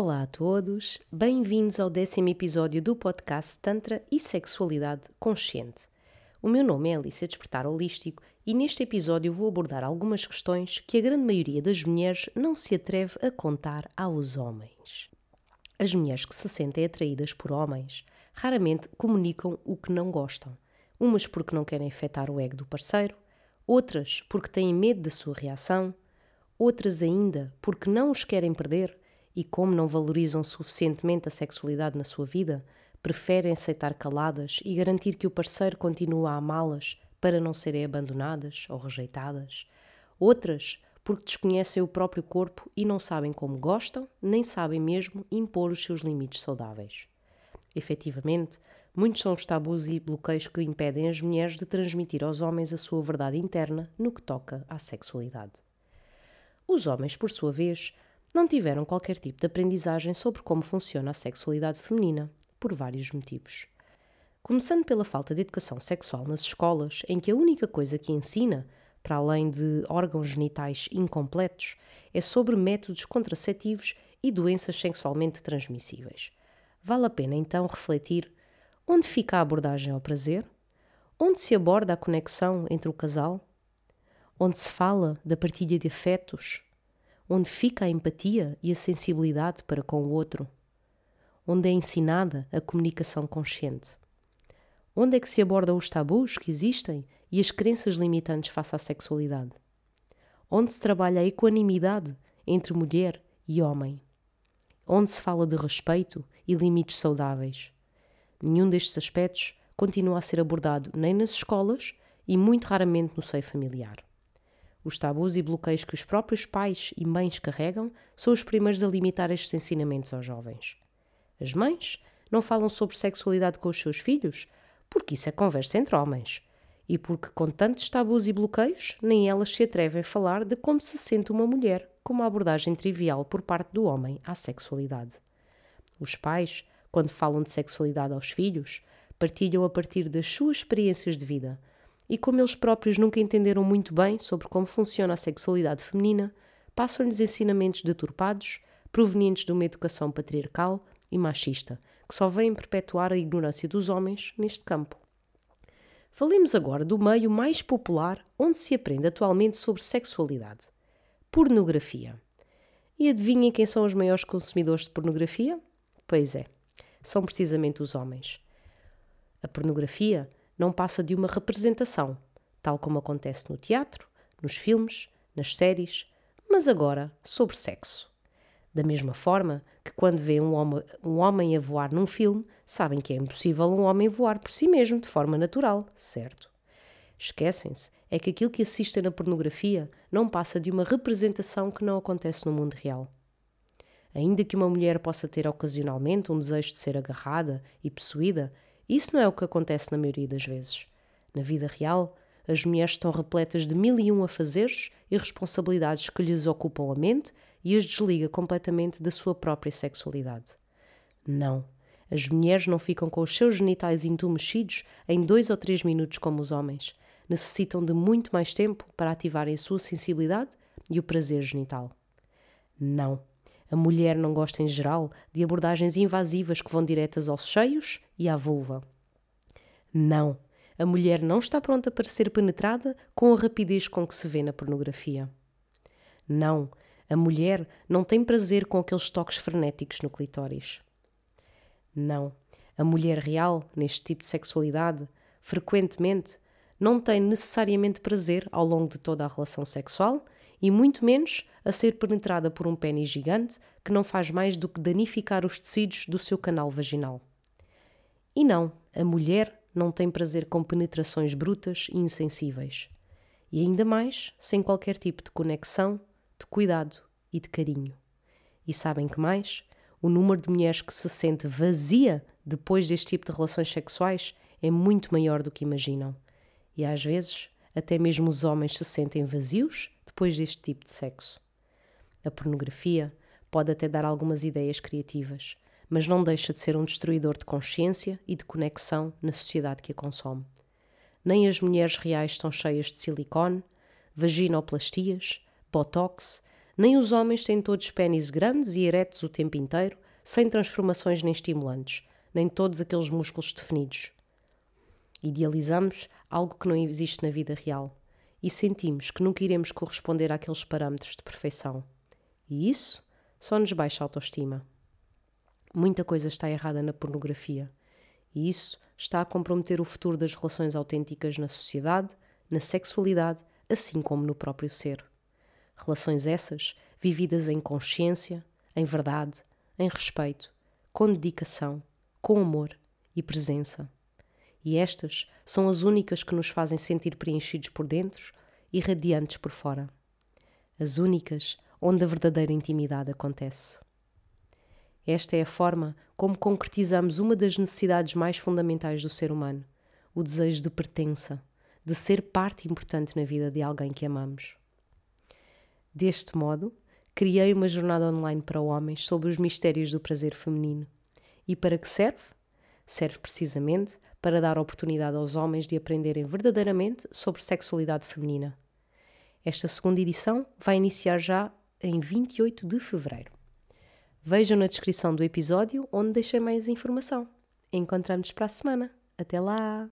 Olá a todos, bem-vindos ao décimo episódio do podcast Tantra e Sexualidade Consciente. O meu nome é Alicia Despertar Holístico e neste episódio vou abordar algumas questões que a grande maioria das mulheres não se atreve a contar aos homens. As mulheres que se sentem atraídas por homens raramente comunicam o que não gostam, umas porque não querem afetar o ego do parceiro, outras porque têm medo da sua reação, outras ainda porque não os querem perder e, como não valorizam suficientemente a sexualidade na sua vida, preferem aceitar caladas e garantir que o parceiro continua a amá-las para não serem abandonadas ou rejeitadas. Outras porque desconhecem o próprio corpo e não sabem como gostam, nem sabem mesmo impor os seus limites saudáveis. Efetivamente, muitos são os tabus e bloqueios que impedem as mulheres de transmitir aos homens a sua verdade interna no que toca à sexualidade. Os homens, por sua vez, não tiveram qualquer tipo de aprendizagem sobre como funciona a sexualidade feminina, por vários motivos. Começando pela falta de educação sexual nas escolas, em que a única coisa que ensina, para além de órgãos genitais incompletos, é sobre métodos contraceptivos e doenças sexualmente transmissíveis. Vale a pena então refletir onde fica a abordagem ao prazer? Onde se aborda a conexão entre o casal? Onde se fala da partilha de afetos, onde fica a empatia e a sensibilidade para com o outro, onde é ensinada a comunicação consciente. Onde é que se abordam os tabus que existem e as crenças limitantes face à sexualidade? Onde se trabalha a equanimidade entre mulher e homem? Onde se fala de respeito e limites saudáveis? Nenhum destes aspectos continua a ser abordado nem nas escolas e muito raramente no seio familiar. Os tabus e bloqueios que os próprios pais e mães carregam são os primeiros a limitar estes ensinamentos aos jovens. As mães não falam sobre sexualidade com os seus filhos porque isso é conversa entre homens e porque, com tantos tabus e bloqueios, nem elas se atrevem a falar de como se sente uma mulher com uma abordagem trivial por parte do homem à sexualidade. Os pais, quando falam de sexualidade aos filhos, partilham a partir das suas experiências de vida e como eles próprios nunca entenderam muito bem sobre como funciona a sexualidade feminina, passam-lhes ensinamentos deturpados, provenientes de uma educação patriarcal e machista, que só vêm perpetuar a ignorância dos homens neste campo. Falemos agora do meio mais popular onde se aprende atualmente sobre sexualidade: pornografia. E adivinhem quem são os maiores consumidores de pornografia? Pois é, são precisamente os homens. A pornografia não passa de uma representação, tal como acontece no teatro, nos filmes, nas séries, mas agora sobre sexo. Da mesma forma que quando vê um um homem a voar num filme, sabem que é impossível um homem voar por si mesmo de forma natural, certo? Esquecem-se é que aquilo que assistem na pornografia não passa de uma representação que não acontece no mundo real. Ainda que uma mulher possa ter ocasionalmente um desejo de ser agarrada e possuída, isso não é o que acontece na maioria das vezes. Na vida real, as mulheres estão repletas de mil e um afazeres e responsabilidades que lhes ocupam a mente e as desliga completamente da sua própria sexualidade. Não, as mulheres não ficam com os seus genitais entumecidos em dois ou três minutos como os homens. Necessitam de muito mais tempo para ativarem a sua sensibilidade e o prazer genital. Não, a mulher não gosta, em geral, de abordagens invasivas que vão diretas aos seios e à vulva. Não, a mulher não está pronta para ser penetrada com a rapidez com que se vê na pornografia. Não, a mulher não tem prazer com aqueles toques frenéticos no clitóris. Não, a mulher real, neste tipo de sexualidade, frequentemente, não tem necessariamente prazer ao longo de toda a relação sexual e muito menos a ser penetrada por um pênis gigante que não faz mais do que danificar os tecidos do seu canal vaginal. E não, a mulher não tem prazer com penetrações brutas e insensíveis. E ainda mais sem qualquer tipo de conexão, de cuidado e de carinho. E sabem que mais? O número de mulheres que se sente vazia depois deste tipo de relações sexuais é muito maior do que imaginam. E às vezes, até mesmo os homens se sentem vazios depois deste tipo de sexo. A pornografia pode até dar algumas ideias criativas, mas não deixa de ser um destruidor de consciência e de conexão na sociedade que a consome. Nem as mulheres reais estão cheias de silicone, vaginoplastias, botox, Nem os homens têm todos pênis grandes e eretos o tempo inteiro, sem transformações nem estimulantes, nem todos aqueles músculos definidos. Idealizamos algo que não existe na vida real e sentimos que nunca iremos corresponder àqueles parâmetros de perfeição. E isso só nos baixa a autoestima. Muita coisa está errada na pornografia e isso está a comprometer o futuro das relações autênticas na sociedade, na sexualidade, assim como no próprio ser. Relações essas vividas em consciência, em verdade, em respeito, com dedicação, com amor e presença. E estas são as únicas que nos fazem sentir preenchidos por dentro e radiantes por fora. As únicas onde a verdadeira intimidade acontece. Esta é a forma como concretizamos uma das necessidades mais fundamentais do ser humano: o desejo de pertença, de ser parte importante na vida de alguém que amamos. Deste modo, criei uma jornada online para homens sobre os mistérios do prazer feminino. E para que serve? Serve precisamente para dar oportunidade aos homens de aprenderem verdadeiramente sobre sexualidade feminina. Esta segunda edição vai iniciar já em 28 de fevereiro. Vejam na descrição do episódio onde deixei mais informação. Encontramos para a semana. Até lá!